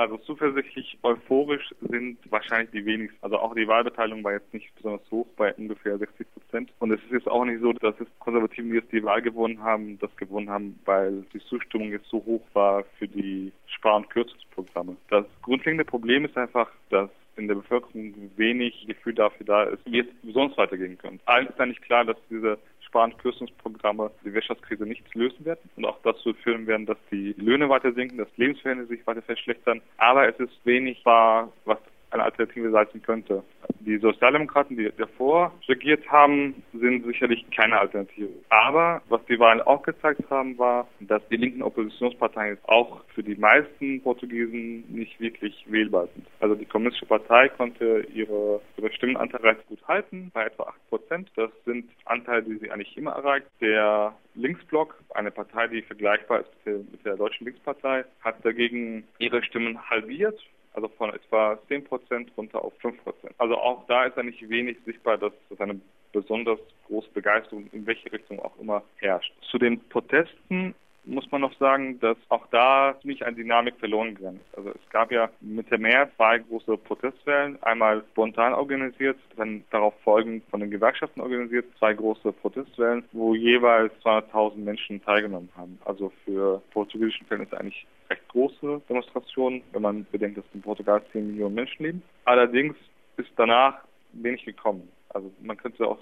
Also zuversichtlich euphorisch sind wahrscheinlich die wenigsten. Also auch die Wahlbeteiligung war jetzt nicht besonders hoch bei ungefähr 60 Prozent. Und es ist jetzt auch nicht so, dass es Konservativen, die jetzt die Wahl gewonnen haben, das gewonnen haben, weil die Zustimmung jetzt so hoch war für die Spar- und Kürzungsprogramme. Das grundlegende Problem ist einfach, dass in der Bevölkerung wenig Gefühl dafür da ist, wie es sonst weitergehen könnte. Allen ist eigentlich klar, dass diese Spar- und Kürzungsprogramme die Wirtschaftskrise nicht lösen werden und auch dazu führen werden, dass die Löhne weiter sinken, dass Lebensverhältnisse sich weiter verschlechtern. Aber es ist wenig wahr, was eine Alternative sein könnte. Die Sozialdemokraten, die davor regiert haben, sind sicherlich keine Alternative. Aber was die Wahlen auch gezeigt haben, war, dass die linken Oppositionsparteien auch für die meisten Portugiesen nicht wirklich wählbar sind. Also die Kommunistische Partei konnte ihre, ihre Stimmenanteil recht gut halten, bei etwa 8 Prozent. Das sind Anteile, die sie eigentlich immer erreicht. Der Linksblock, eine Partei, die vergleichbar ist mit der deutschen Linkspartei, hat dagegen ihre Stimmen halbiert also von etwa 10 Prozent runter auf 5 Prozent. Also auch da ist eigentlich wenig sichtbar, dass es eine besonders große Begeisterung in welche Richtung auch immer herrscht. Zu den Protesten muss man noch sagen, dass auch da ziemlich eine Dynamik verloren gegangen ist. Also es gab ja mit der Mehr zwei große Protestwellen, einmal spontan organisiert, dann darauf folgend von den Gewerkschaften organisiert, zwei große Protestwellen, wo jeweils 200.000 Menschen teilgenommen haben. Also für portugiesischen Verhältnisse eigentlich recht große Demonstrationen, wenn man bedenkt, dass in Portugal 10 Millionen Menschen leben. Allerdings ist danach wenig gekommen. Also man könnte auch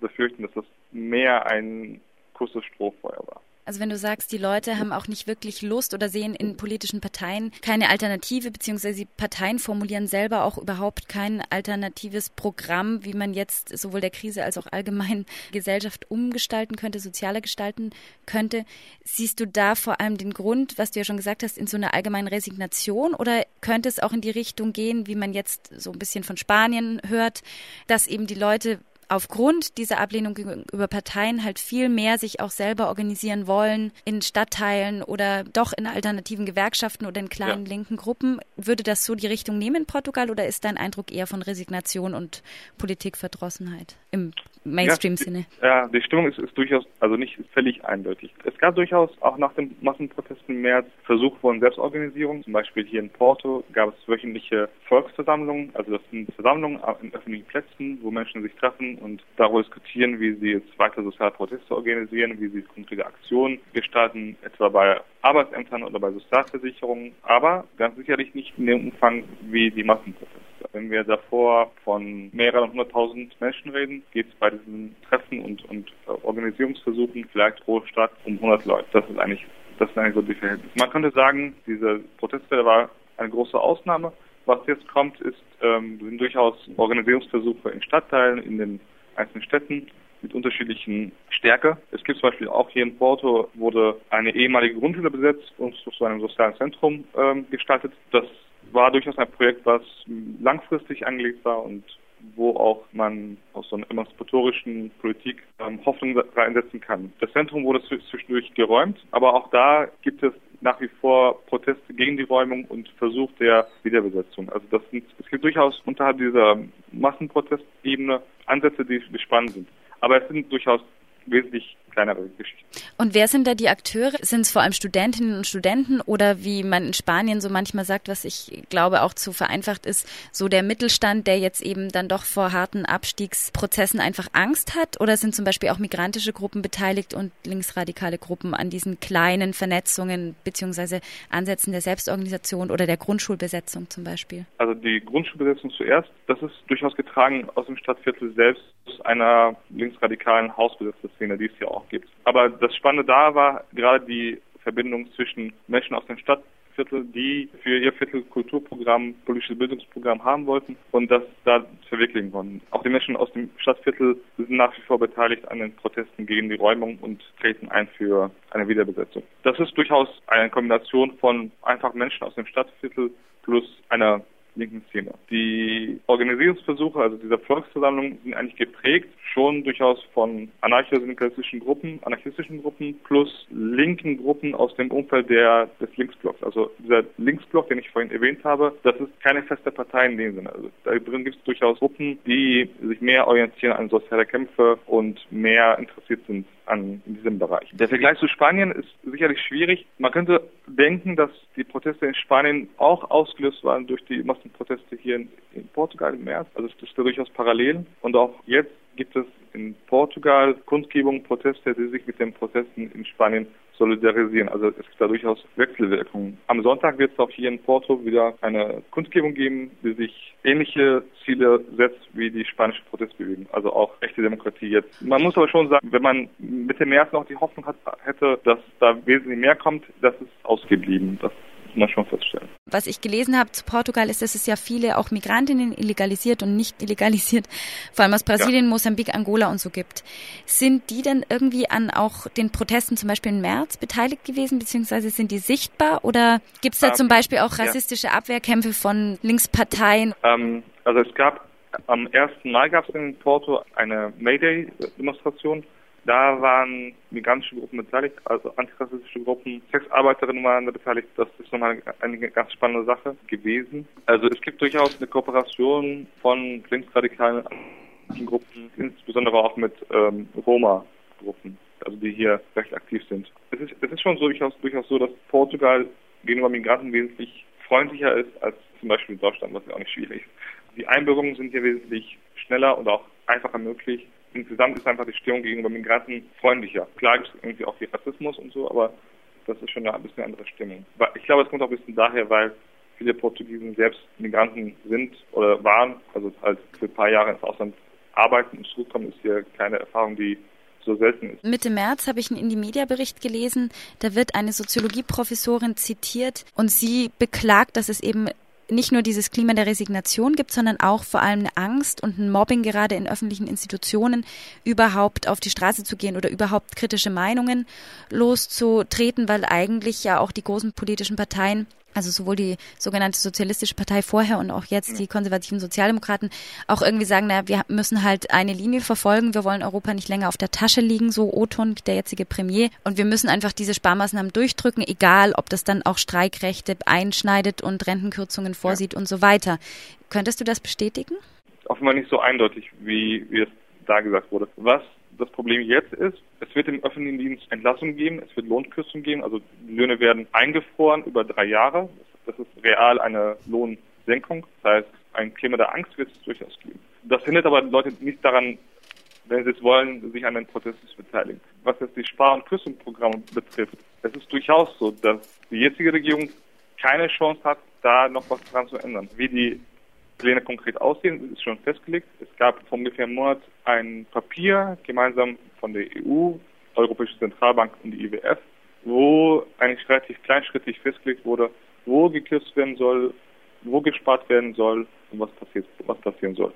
befürchten, dass das mehr ein kurzes Strohfeuer war. Also wenn du sagst, die Leute haben auch nicht wirklich Lust oder sehen in politischen Parteien keine Alternative, beziehungsweise die Parteien formulieren selber auch überhaupt kein alternatives Programm, wie man jetzt sowohl der Krise als auch allgemein Gesellschaft umgestalten könnte, sozialer gestalten könnte. Siehst du da vor allem den Grund, was du ja schon gesagt hast, in so einer allgemeinen Resignation oder könnte es auch in die Richtung gehen, wie man jetzt so ein bisschen von Spanien hört, dass eben die Leute aufgrund dieser Ablehnung gegenüber Parteien halt viel mehr sich auch selber organisieren wollen in Stadtteilen oder doch in alternativen Gewerkschaften oder in kleinen ja. linken Gruppen. Würde das so die Richtung nehmen in Portugal oder ist dein Eindruck eher von Resignation und Politikverdrossenheit im Mainstream-Sinne? Ja, ja, die Stimmung ist, ist, durchaus, also nicht völlig eindeutig. Es gab durchaus auch nach den Massenprotesten im März Versuche von Selbstorganisierung. Zum Beispiel hier in Porto gab es wöchentliche Volksversammlungen, also das sind Versammlungen in öffentlichen Plätzen, wo Menschen sich treffen und darüber diskutieren, wie sie jetzt weiter soziale Proteste organisieren, wie sie konkrete Aktionen gestalten, etwa bei Arbeitsämtern oder bei Sozialversicherungen, aber ganz sicherlich nicht in dem Umfang wie die Massenproteste. Wenn wir davor von mehreren hunderttausend Menschen reden, geht es bei diesen Treffen und, und Organisierungsversuchen vielleicht pro Stadt um 100 Leute. Das ist eigentlich, das ist eigentlich so die Verhältnis. Man könnte sagen, diese Protestwelle war eine große Ausnahme. Was jetzt kommt, ist, ähm, sind durchaus Organisierungsversuche in Stadtteilen, in den einzelnen Städten mit unterschiedlichen Stärke. Es gibt zum Beispiel auch hier in Porto wurde eine ehemalige Grundschule besetzt und zu einem sozialen Zentrum ähm, gestaltet. Das war durchaus ein Projekt, was langfristig angelegt war und wo auch man aus so einer emanzipatorischen Politik ähm, Hoffnung reinsetzen kann. Das Zentrum wurde zwischendurch geräumt, aber auch da gibt es nach wie vor Proteste gegen die Räumung und Versuch der Wiederbesetzung. Also das sind, es gibt durchaus unterhalb dieser Massenprotestebene Ansätze, die, die spannend sind. Aber es sind durchaus wesentlich kleinere Geschichten. Und wer sind da die Akteure? Sind es vor allem Studentinnen und Studenten oder wie man in Spanien so manchmal sagt, was ich glaube auch zu vereinfacht ist, so der Mittelstand, der jetzt eben dann doch vor harten Abstiegsprozessen einfach Angst hat? Oder sind zum Beispiel auch migrantische Gruppen beteiligt und linksradikale Gruppen an diesen kleinen Vernetzungen beziehungsweise Ansätzen der Selbstorganisation oder der Grundschulbesetzung zum Beispiel? Also die Grundschulbesetzung zuerst, das ist durchaus getragen aus dem Stadtviertel selbst einer linksradikalen Hausbesetzerszene, die es ja auch gibt. Aber das Spannende da war gerade die Verbindung zwischen Menschen aus dem Stadtviertel, die für ihr Viertel Kulturprogramm, politisches Bildungsprogramm haben wollten und das da verwirklichen konnten. Auch die Menschen aus dem Stadtviertel sind nach wie vor beteiligt an den Protesten gegen die Räumung und treten ein für eine Wiederbesetzung. Das ist durchaus eine Kombination von einfach Menschen aus dem Stadtviertel plus einer linken Szene. Die Organisierungsversuche, also dieser Volksversammlung, sind eigentlich geprägt schon durchaus von anarcho-syndikalistischen Gruppen, anarchistischen Gruppen plus linken Gruppen aus dem Umfeld der, des Linksblocks. Also dieser Linksblock, den ich vorhin erwähnt habe, das ist keine feste Partei in dem Sinne. Also da drin gibt es durchaus Gruppen, die sich mehr orientieren an soziale Kämpfe und mehr interessiert sind an in diesem Bereich. Der Vergleich zu Spanien ist sicherlich schwierig. Man könnte denken, dass die Proteste in Spanien auch ausgelöst waren durch die Massenproteste hier in, in Portugal im März. Also es ist durchaus parallel. Und auch jetzt gibt es in Portugal Kundgebungen, Proteste, die sich mit den Protesten in Spanien solidarisieren. Also es gibt da durchaus Wechselwirkungen. Am Sonntag wird es auch hier in Porto wieder eine Kundgebung geben, die sich ähnliche Ziele setzt wie die spanische Protestbewegung. Also auch echte Demokratie jetzt. Man muss aber schon sagen, wenn man Mitte März noch die Hoffnung hat, hätte, dass da wesentlich mehr kommt, das ist ausgeblieben. Das man schon feststellen. Was ich gelesen habe zu Portugal ist, dass es ja viele auch Migrantinnen illegalisiert und nicht illegalisiert, vor allem aus Brasilien, ja. Mosambik, Angola und so gibt. Sind die denn irgendwie an auch den Protesten zum Beispiel im März beteiligt gewesen, beziehungsweise sind die sichtbar oder gibt es da ähm, zum Beispiel auch rassistische ja. Abwehrkämpfe von Linksparteien? Ähm, also es gab am 1. Mai gab es in Porto eine Mayday-Demonstration da waren migrantische Gruppen beteiligt, also antirassistische Gruppen, Sexarbeiterinnen waren da beteiligt. Das ist nochmal eine ganz spannende Sache gewesen. Also es gibt durchaus eine Kooperation von linksradikalen Gruppen, insbesondere auch mit ähm, Roma-Gruppen, also die hier recht aktiv sind. Es ist, es ist schon so, durchaus, durchaus so, dass Portugal gegenüber Migranten wesentlich freundlicher ist als zum Beispiel Deutschland, was ja auch nicht schwierig ist. Die Einbürgerungen sind hier wesentlich schneller und auch einfacher möglich insgesamt ist einfach die Stimmung gegenüber Migranten freundlicher. Klar gibt es irgendwie auch viel Rassismus und so, aber das ist schon eine bisschen andere Stimmung. Ich glaube, es kommt auch ein bisschen daher, weil viele Portugiesen selbst Migranten sind oder waren, also halt für ein paar Jahre ins Ausland arbeiten und zurückkommen, ist hier keine Erfahrung, die so selten ist. Mitte März habe ich einen Indie-Media-Bericht gelesen. Da wird eine Soziologieprofessorin zitiert und sie beklagt, dass es eben nicht nur dieses Klima der Resignation gibt, sondern auch vor allem eine Angst und ein Mobbing gerade in öffentlichen Institutionen, überhaupt auf die Straße zu gehen oder überhaupt kritische Meinungen loszutreten, weil eigentlich ja auch die großen politischen Parteien also sowohl die sogenannte Sozialistische Partei vorher und auch jetzt die konservativen Sozialdemokraten auch irgendwie sagen, naja, wir müssen halt eine Linie verfolgen, wir wollen Europa nicht länger auf der Tasche liegen, so Oton, der jetzige Premier, und wir müssen einfach diese Sparmaßnahmen durchdrücken, egal ob das dann auch Streikrechte einschneidet und Rentenkürzungen vorsieht ja. und so weiter. Könntest du das bestätigen? Offenbar nicht so eindeutig, wie, wie es da gesagt wurde. Was das Problem jetzt ist, es wird im öffentlichen Dienst Entlassungen geben, es wird Lohnkürzungen geben, also Löhne werden eingefroren über drei Jahre. Das ist real eine Lohnsenkung. Das heißt, ein Klima der Angst wird es durchaus geben. Das hindert aber Leute nicht daran, wenn sie es wollen, sich an den Protesten zu beteiligen. Was jetzt die Spar- und Kürzungsprogramme betrifft, es ist durchaus so, dass die jetzige Regierung keine Chance hat, da noch was dran zu ändern. Wie die Pläne konkret aussehen, ist schon festgelegt. Es gab vor ungefähr einem Monat ein Papier gemeinsam von der EU, Europäische Zentralbank und die IWF, wo eigentlich relativ kleinschrittig festgelegt wurde, wo gekürzt werden soll, wo gespart werden soll und was passiert, was passieren soll.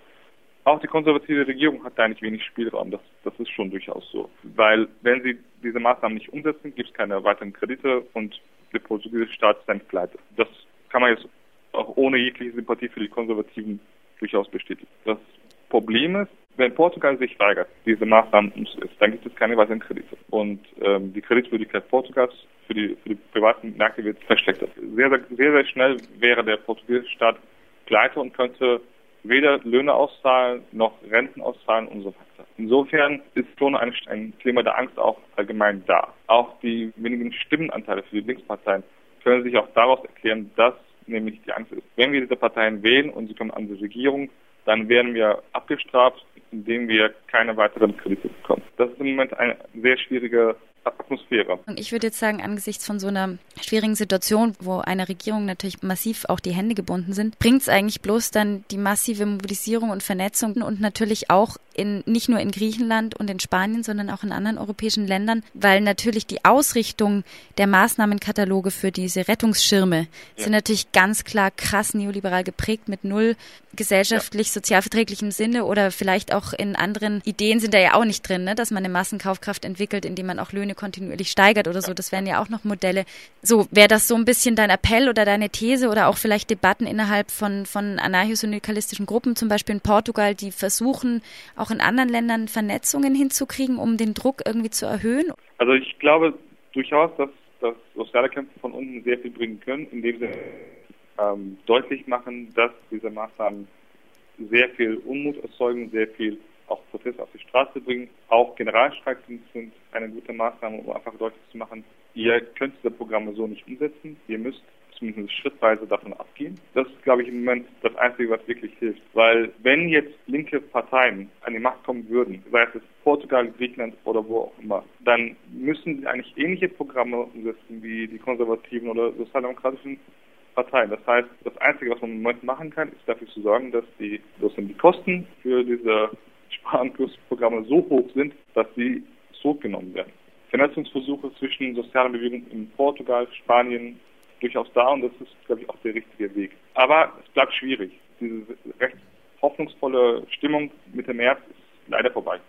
Auch die konservative Regierung hat da eigentlich wenig Spielraum. Das, das ist schon durchaus so. Weil wenn sie diese Maßnahmen nicht umsetzen, gibt es keine weiteren Kredite und der portugiesische Staat ist dann pleite. Das kann man jetzt auch ohne jegliche Sympathie für die Konservativen durchaus bestätigen. Das Problem ist, wenn Portugal sich weigert, diese Maßnahmen umzusetzen, dann gibt es keine weiteren Kredite. Und ähm, die Kreditwürdigkeit Portugals für die, für die privaten Märkte wird verschlechtert. Sehr, sehr, sehr, sehr schnell wäre der portugiesische Staat pleite und könnte weder Löhne auszahlen noch Renten auszahlen und so weiter. Insofern ist schon ein, ein Klima der Angst auch allgemein da. Auch die wenigen Stimmenanteile für die Linksparteien können sich auch daraus erklären, dass nämlich die Angst ist, wenn wir diese Parteien wählen und sie kommen an die Regierung, dann werden wir abgestraft, indem wir keine weiteren Kredite bekommen. Das ist im Moment eine sehr schwierige Atmosphäre. Und ich würde jetzt sagen, angesichts von so einer schwierigen Situation, wo einer Regierung natürlich massiv auch die Hände gebunden sind, bringt es eigentlich bloß dann die massive Mobilisierung und Vernetzung und natürlich auch in, nicht nur in Griechenland und in Spanien, sondern auch in anderen europäischen Ländern, weil natürlich die Ausrichtung der Maßnahmenkataloge für diese Rettungsschirme ja. sind natürlich ganz klar krass neoliberal geprägt mit null gesellschaftlich sozialverträglichem Sinne oder vielleicht auch in anderen Ideen sind da ja auch nicht drin, ne? dass man eine Massenkaufkraft entwickelt, indem man auch Löhne kontinuierlich steigert oder so. Das wären ja auch noch Modelle. So, wäre das so ein bisschen dein Appell oder deine These oder auch vielleicht Debatten innerhalb von, von anarcho-syndikalistischen Gruppen, zum Beispiel in Portugal, die versuchen, auch in anderen Ländern Vernetzungen hinzukriegen, um den Druck irgendwie zu erhöhen? Also ich glaube durchaus, dass, dass soziale Kämpfe von unten sehr viel bringen können, indem sie ähm, deutlich machen, dass diese Maßnahmen sehr viel Unmut erzeugen, sehr viel auch Proteste auf die Straße bringen. Auch Generalstreiks sind eine gute Maßnahme, um einfach deutlich zu machen, ihr könnt diese Programme so nicht umsetzen. Ihr müsst zumindest schrittweise davon abgehen. Das ist, glaube ich, im Moment das Einzige, was wirklich hilft. Weil wenn jetzt linke Parteien an die Macht kommen würden, sei es Portugal, Griechenland oder wo auch immer, dann müssen sie eigentlich ähnliche Programme umsetzen wie die konservativen oder sozialdemokratischen Parteien. Das heißt, das Einzige, was man im Moment machen kann, ist dafür zu sorgen, dass die, dass die Kosten für diese Sparenkursprogramme so hoch sind, dass sie zurückgenommen werden. Vernetzungsversuche zwischen sozialen Bewegungen in Portugal, Spanien, durchaus da und das ist, glaube ich, auch der richtige Weg. Aber es bleibt schwierig. Diese recht hoffnungsvolle Stimmung Mitte März ist leider vorbei.